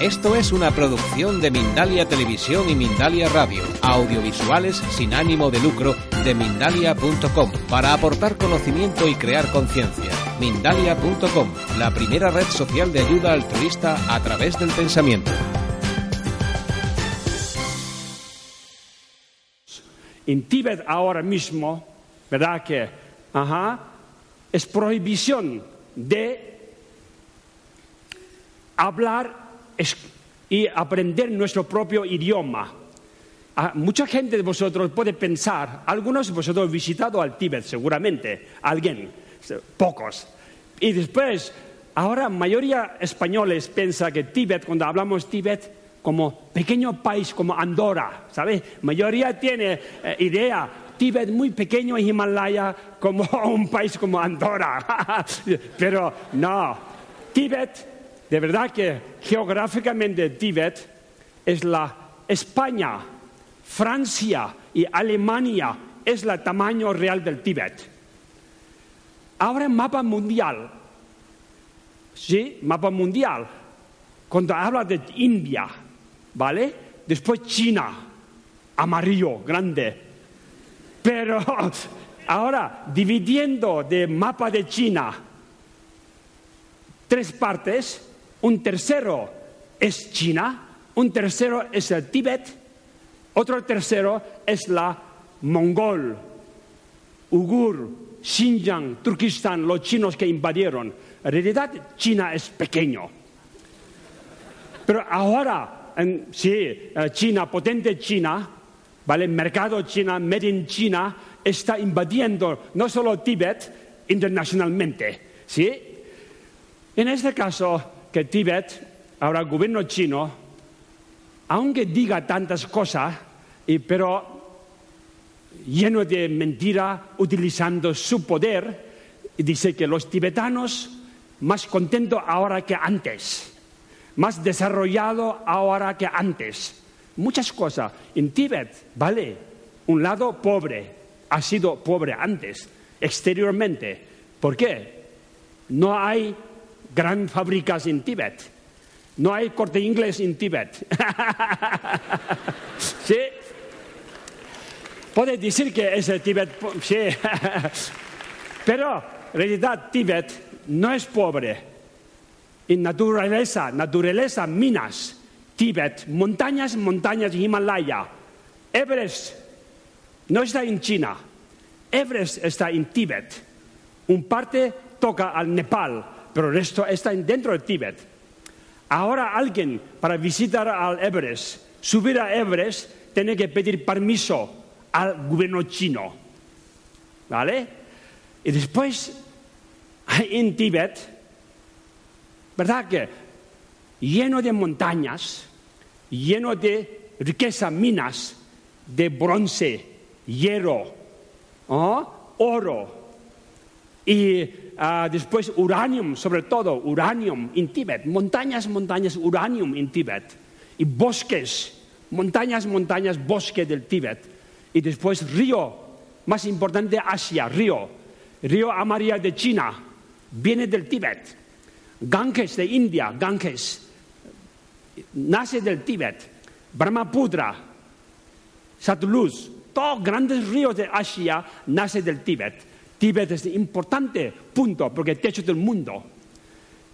Esto es una producción de Mindalia Televisión y Mindalia Radio, audiovisuales sin ánimo de lucro de mindalia.com, para aportar conocimiento y crear conciencia. Mindalia.com, la primera red social de ayuda altruista a través del pensamiento. En Tíbet ahora mismo, ¿verdad que? Ajá, es prohibición de hablar y aprender nuestro propio idioma. Ah, mucha gente de vosotros puede pensar, algunos de vosotros han visitado al Tíbet seguramente, alguien, pocos. Y después, ahora mayoría españoles piensa que Tíbet, cuando hablamos Tíbet, como pequeño país como Andorra, ¿sabes? Mayoría tiene eh, idea, Tíbet muy pequeño en Himalaya como un país como Andorra. Pero no, Tíbet de verdad que geográficamente Tíbet es la España, Francia y Alemania es el tamaño real del Tíbet. Ahora mapa mundial, ¿sí? Mapa mundial. Cuando habla de India, ¿vale? Después China, amarillo, grande. Pero ahora, dividiendo de mapa de China, tres partes, un tercero es China, un tercero es el Tíbet, otro tercero es la Mongol, Ugur, Xinjiang, Turkistán, los chinos que invadieron. En realidad China es pequeño. Pero ahora, sí, eh, China, potente China, ¿vale? Mercado China, made in China, está invadiendo no solo Tíbet, internacionalmente, ¿sí? En este caso, que Tíbet, ahora el gobierno chino, aunque diga tantas cosas, pero lleno de mentira, utilizando su poder, dice que los tibetanos más contentos ahora que antes, más desarrollados ahora que antes. Muchas cosas. En Tíbet, vale, un lado pobre, ha sido pobre antes, exteriormente. ¿Por qué? No hay gran fábricas en Tíbet. No hay corte inglés en Tíbet. ¿Sí? Puede decir que es el Tíbet, sí. Pero en realidad Tíbet no es pobre. En naturaleza, naturaleza, minas, Tíbet, montañas, montañas, Himalaya. Everest no está en China. Everest está en Tíbet. Un parte toca al Nepal, pero el resto está dentro del Tíbet. Ahora alguien para visitar al Everest, subir a Everest, tiene que pedir permiso al gobierno chino. ¿Vale? Y después, en Tíbet, ¿verdad que? Lleno de montañas, lleno de riqueza, minas de bronce, hierro, oro y Ah, después uranium, sobre todo uranium en Tíbet, montañas, montañas, uranium en Tíbet, y bosques, montañas, montañas, bosque del Tíbet, y después río, más importante Asia, río, río Amaria de China, viene del Tíbet, Ganges de India, Ganges, nace del Tíbet, Brahmaputra, Satluj, todos grandes ríos de Asia nacen del Tíbet. Tíbet es importante, punto, porque el techo del mundo.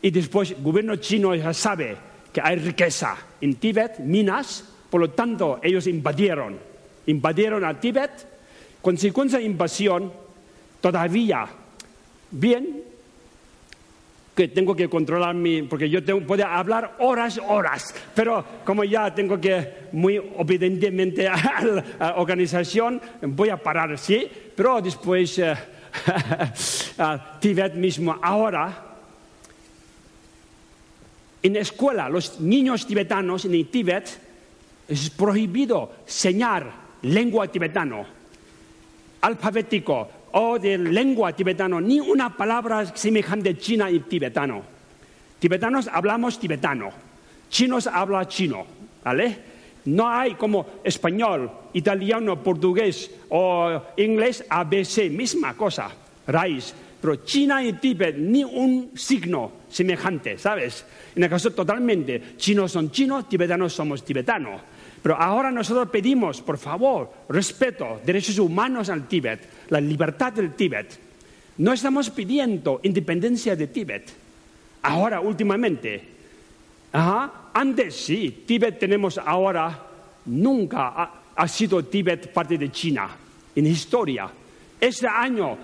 Y después el gobierno chino ya sabe que hay riqueza en Tíbet, minas, por lo tanto ellos invadieron, invadieron a Tíbet, consecuencia de invasión, todavía, bien, que tengo que controlar mi, porque yo tengo, puedo hablar horas, horas, pero como ya tengo que muy obedientemente a la organización, voy a parar, sí, pero después... Eh, Tíbet mismo ahora, En la escuela, los niños tibetanos en el Tíbet es prohibido enseñar lengua tibetano, alfabético o de lengua tibetano, ni una palabra semejante china y tibetano. Tibetanos hablamos tibetano, chinos hablan chino, ¿vale? No hay como español, italiano, portugués o inglés ABC, misma cosa, raíz. Pero China y Tíbet, ni un signo semejante, ¿sabes? En el caso totalmente, chinos son chinos, tibetanos somos tibetanos. Pero ahora nosotros pedimos, por favor, respeto, derechos humanos al Tíbet, la libertad del Tíbet. No estamos pidiendo independencia de Tíbet. Ahora, últimamente, antes sí, Tíbet tenemos ahora, nunca ha, sido Tíbet parte de China en historia. Este año,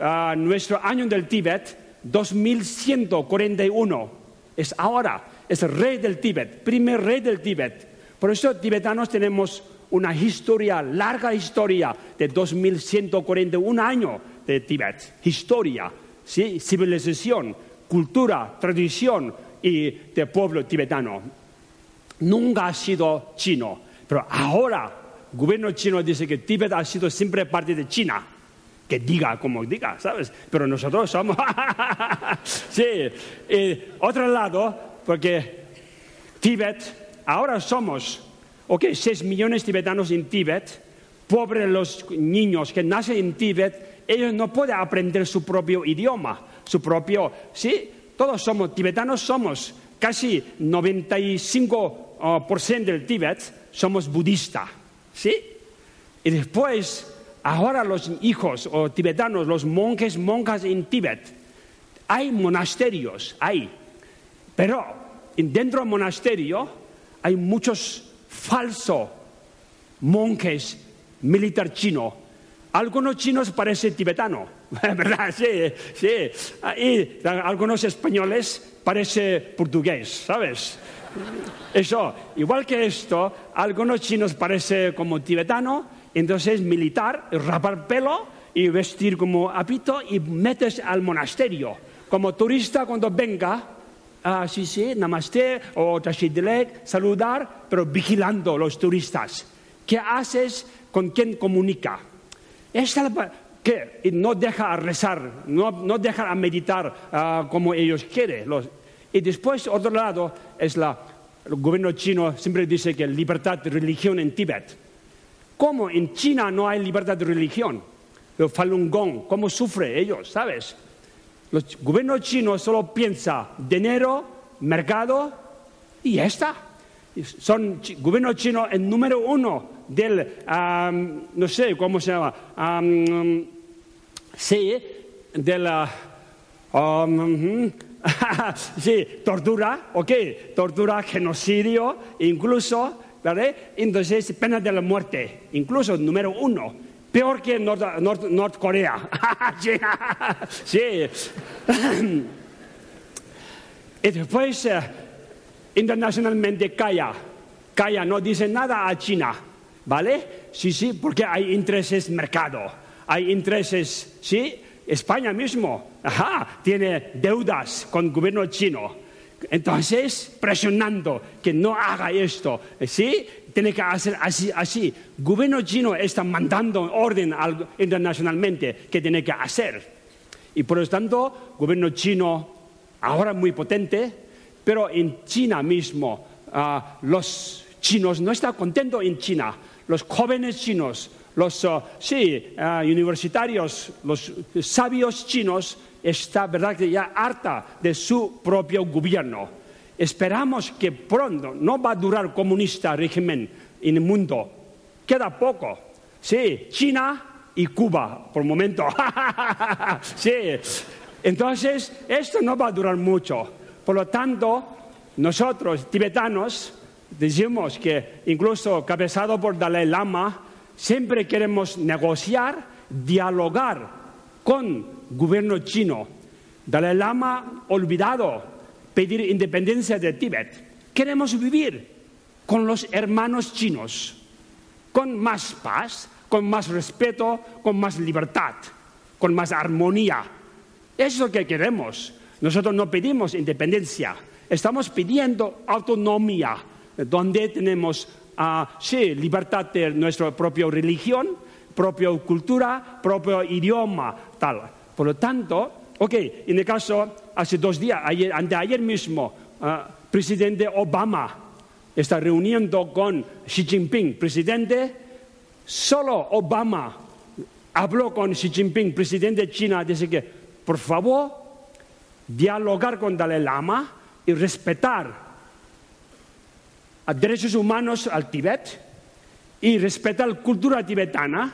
ah, nuestro año del Tíbet, 2141, es ahora, es el rey del Tíbet, primer rey del Tíbet. Por eso tibetanos tenemos una historia, larga historia de 2141 años de Tíbet. Historia, civilización, cultura, tradición y de pueblo tibetano. Nunca ha sido chino, pero ahora el gobierno chino dice que Tíbet ha sido siempre parte de China. Que diga como diga, ¿sabes? Pero nosotros somos... sí, y otro lado, porque Tíbet ahora somos, ok, 6 millones de tibetanos en Tíbet, pobres los niños que nacen en Tíbet, ellos no pueden aprender su propio idioma, su propio, sí, todos somos, tibetanos somos, casi 95% del Tíbet somos budistas, ¿sí? Y después, ahora los hijos o tibetanos, los monjes, monjas en Tíbet, hay monasterios, hay, pero dentro del monasterio hay muchos falsos monjes militar chino. Algunos chinos parecen tibetanos, ¿verdad? Sí, sí. Y algunos españoles parecen portugués, ¿sabes? Eso, igual que esto, algunos chinos parecen como tibetano, entonces militar, rapar pelo y vestir como apito y metes al monasterio. Como turista cuando venga, ah, sí, sí, namaste o tashidilek, saludar, pero vigilando los turistas. ¿Qué haces con quien comunica? Esta que no deja a rezar, no, no deja a meditar ah, como ellos quieren. y después, otro lado, es la, el gobierno chino siempre dice que libertad de religión en Tíbet. ¿Cómo en China no hay libertad de religión? El Falun Gong, ¿cómo sufre ellos, sabes? El gobierno chino solo piensa dinero, mercado y ya está. Son gobierno chino el número uno del, no sé cómo se llama, sí, de la, sí, tortura, ok, tortura, genocidio, incluso, ¿vale? Entonces, pena de la muerte, incluso número uno peor que North, Corea. sí. y después, eh, internacionalmente, calla. Calla, no dice nada a China. ¿Vale? Sí, sí, porque hay intereses mercado. Hay intereses, ¿sí? España mismo, ajá, tiene deudas con el gobierno chino. Entonces, presionando que no haga esto, ¿sí? tiene que hacer así, así. El gobierno chino está mandando orden internacionalmente que tiene que hacer. Y por lo tanto, el gobierno chino, ahora muy potente, pero en China mismo, ah, los chinos no están contentos en China. Los jóvenes chinos, los ah, sí, ah, universitarios, los sabios chinos, están, verdad que ya harta de su propio gobierno Esperamos que pronto no va a durar comunista régimen en el mundo. Queda poco. Sí, China y Cuba, por el momento. sí. Entonces, esto no va a durar mucho. Por lo tanto, nosotros, tibetanos, decimos que incluso cabezado por Dalai Lama, siempre queremos negociar, dialogar con gobierno chino. Dalai Lama olvidado pedir independencia de Tíbet. Queremos vivir con los hermanos chinos, con más paz, con más respeto, con más libertad, con más armonía. Eso es lo que queremos. Nosotros no pedimos independencia, Estamos pidiendo autonomía, donde tenemos, ah, sí, libertad de nuestra propia religión, propia cultura, propio idioma, tal. Por lo tanto, ok, en el caso, hace dos días, ayer, ayer mismo, ah, presidente Obama está reuniendo con Xi Jinping, presidente, solo Obama habló con Xi Jinping, presidente de China, dice que, por favor, dialogar con Dalai Lama y respetar a derechos humanos al Tíbet y respetar la cultura tibetana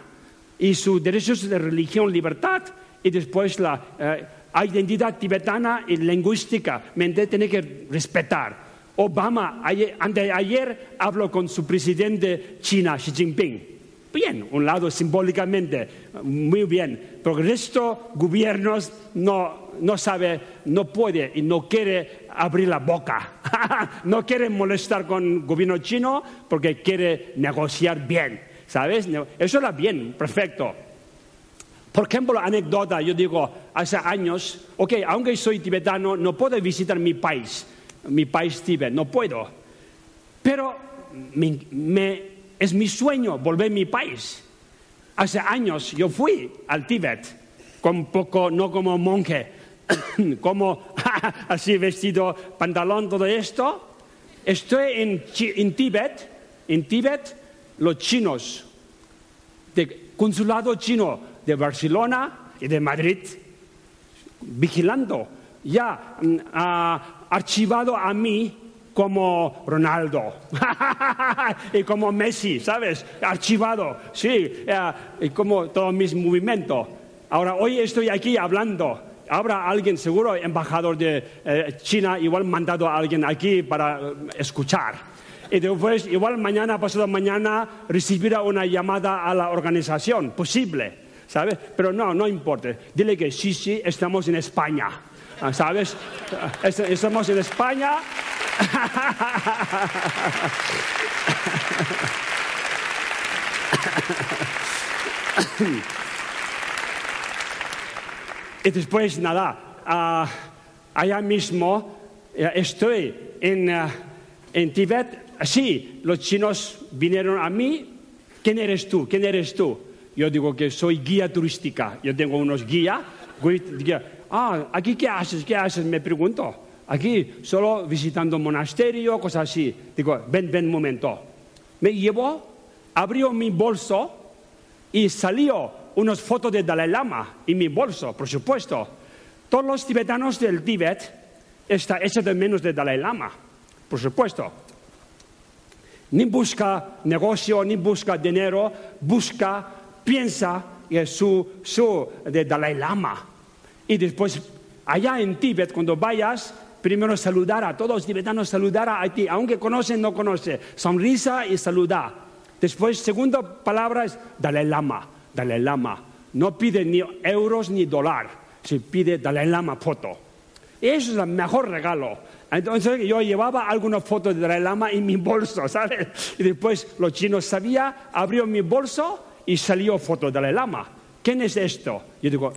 y sus derechos de religión, libertad y después la eh, identidad tibetana y lingüística, tiene que respetar. Obama ayer habló con su presidente China, Xi Jinping bien, un lado simbólicamente, muy bien, pero el gobiernos no, no sabe, no puede y no quiere abrir la boca, no quiere molestar con el gobierno chino porque quiere negociar bien, ¿sabes? Eso era bien, perfecto. Por ejemplo, anécdota, yo digo, hace años, ok, aunque soy tibetano, no puedo visitar mi país, mi país Tibet, no puedo. Pero me es mi sueño volver a mi país. Hace años yo fui al Tíbet, con poco, no como monje, como así vestido, pantalón, todo esto. Estoy en, Tíbet, en Tíbet, los chinos, del consulado chino de Barcelona y de Madrid, vigilando. Ya mm, ha archivado a mí como Ronaldo y como Messi, ¿sabes? Archivado, sí, eh, y como todos mis movimientos. Ahora, hoy estoy aquí hablando. Habrá alguien, seguro, embajador de eh, China, igual mandado a alguien aquí para eh, escuchar. Y después, igual mañana, pasado mañana, recibirá una llamada a la organización, posible, ¿sabes? Pero no, no importa. Dile que sí, sí, estamos en España, ¿sabes? Estamos en España y después, nada, uh, allá mismo uh, estoy en, uh, en Tibet. Sí, los chinos vinieron a mí. ¿Quién eres tú? ¿Quién eres tú? Yo digo que soy guía turística. Yo tengo unos guías. Guía. Ah, ¿aquí qué haces? ¿Qué haces? Me pregunto. Aquí solo visitando monasterio, cosas así. Digo, ven, ven un momento. Me llevó, abrió mi bolso y salió unas fotos de Dalai Lama en mi bolso, por supuesto. Todos los tibetanos del Tíbet están hechos de menos de Dalai Lama, por supuesto. Ni busca negocio, ni busca dinero, busca, piensa en su, su de Dalai Lama. Y después, allá en Tíbet, cuando vayas, Primero saludar a todos los tibetanos, saludar a ti, aunque conocen, no conocen. Sonrisa y saludar. Después, segunda palabra es Dalai Lama, Dalai Lama. No pide ni euros ni dólar, se pide Dalai Lama foto. Eso es el mejor regalo. Entonces yo llevaba algunas fotos de Dalai Lama en mi bolso, ¿sabes? Y después los chinos sabían, abrió mi bolso y salió foto de Dalai Lama. ¿Quién es esto? Yo digo,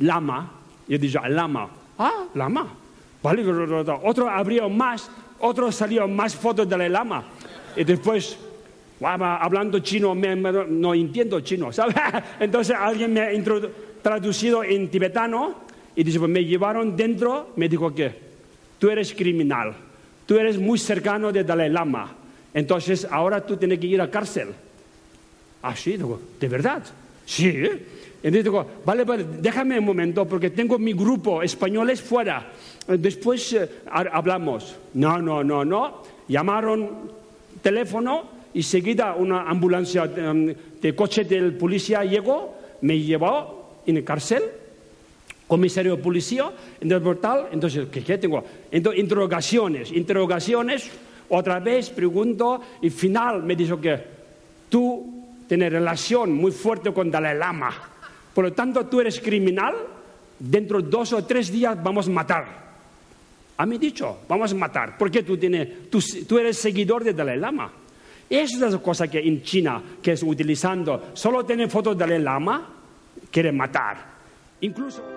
Lama. Yo digo, Lama. Ah, Lama. Otro abrió más, otro salió más fotos del lama. Y después, hablando chino, no entiendo chino, ¿sabes? Entonces alguien me ha traducido en tibetano y dice, pues me llevaron dentro, me dijo que tú eres criminal, tú eres muy cercano de Dalai Lama, entonces ahora tú tienes que ir a cárcel. Ah, sí, digo, ¿de verdad? Sí. Entonces digo, vale, vale, déjame un momento porque tengo mi grupo españoles fuera. Después eh, hablamos. No, no, no, no. Llamaron teléfono y seguida una ambulancia em, de, coche del policía llegó, me llevó en el cárcel, comisario de policía, en el portal. Entonces, ¿qué, qué tengo? Entonces, interrogaciones, interrogaciones. Otra vez pregunto y final me dijo que tú tienes relación muy fuerte con Dalai Lama. Por lo tanto, tú eres criminal. Dentro de dos o tres días vamos a matar. A mí dicho, vamos a matar, porque tú, tienes, tú, eres seguidor de Dalai Lama. Esa es la cosa que en China, que es utilizando, solo tienen fotos de Dalai Lama, quieren matar. Incluso...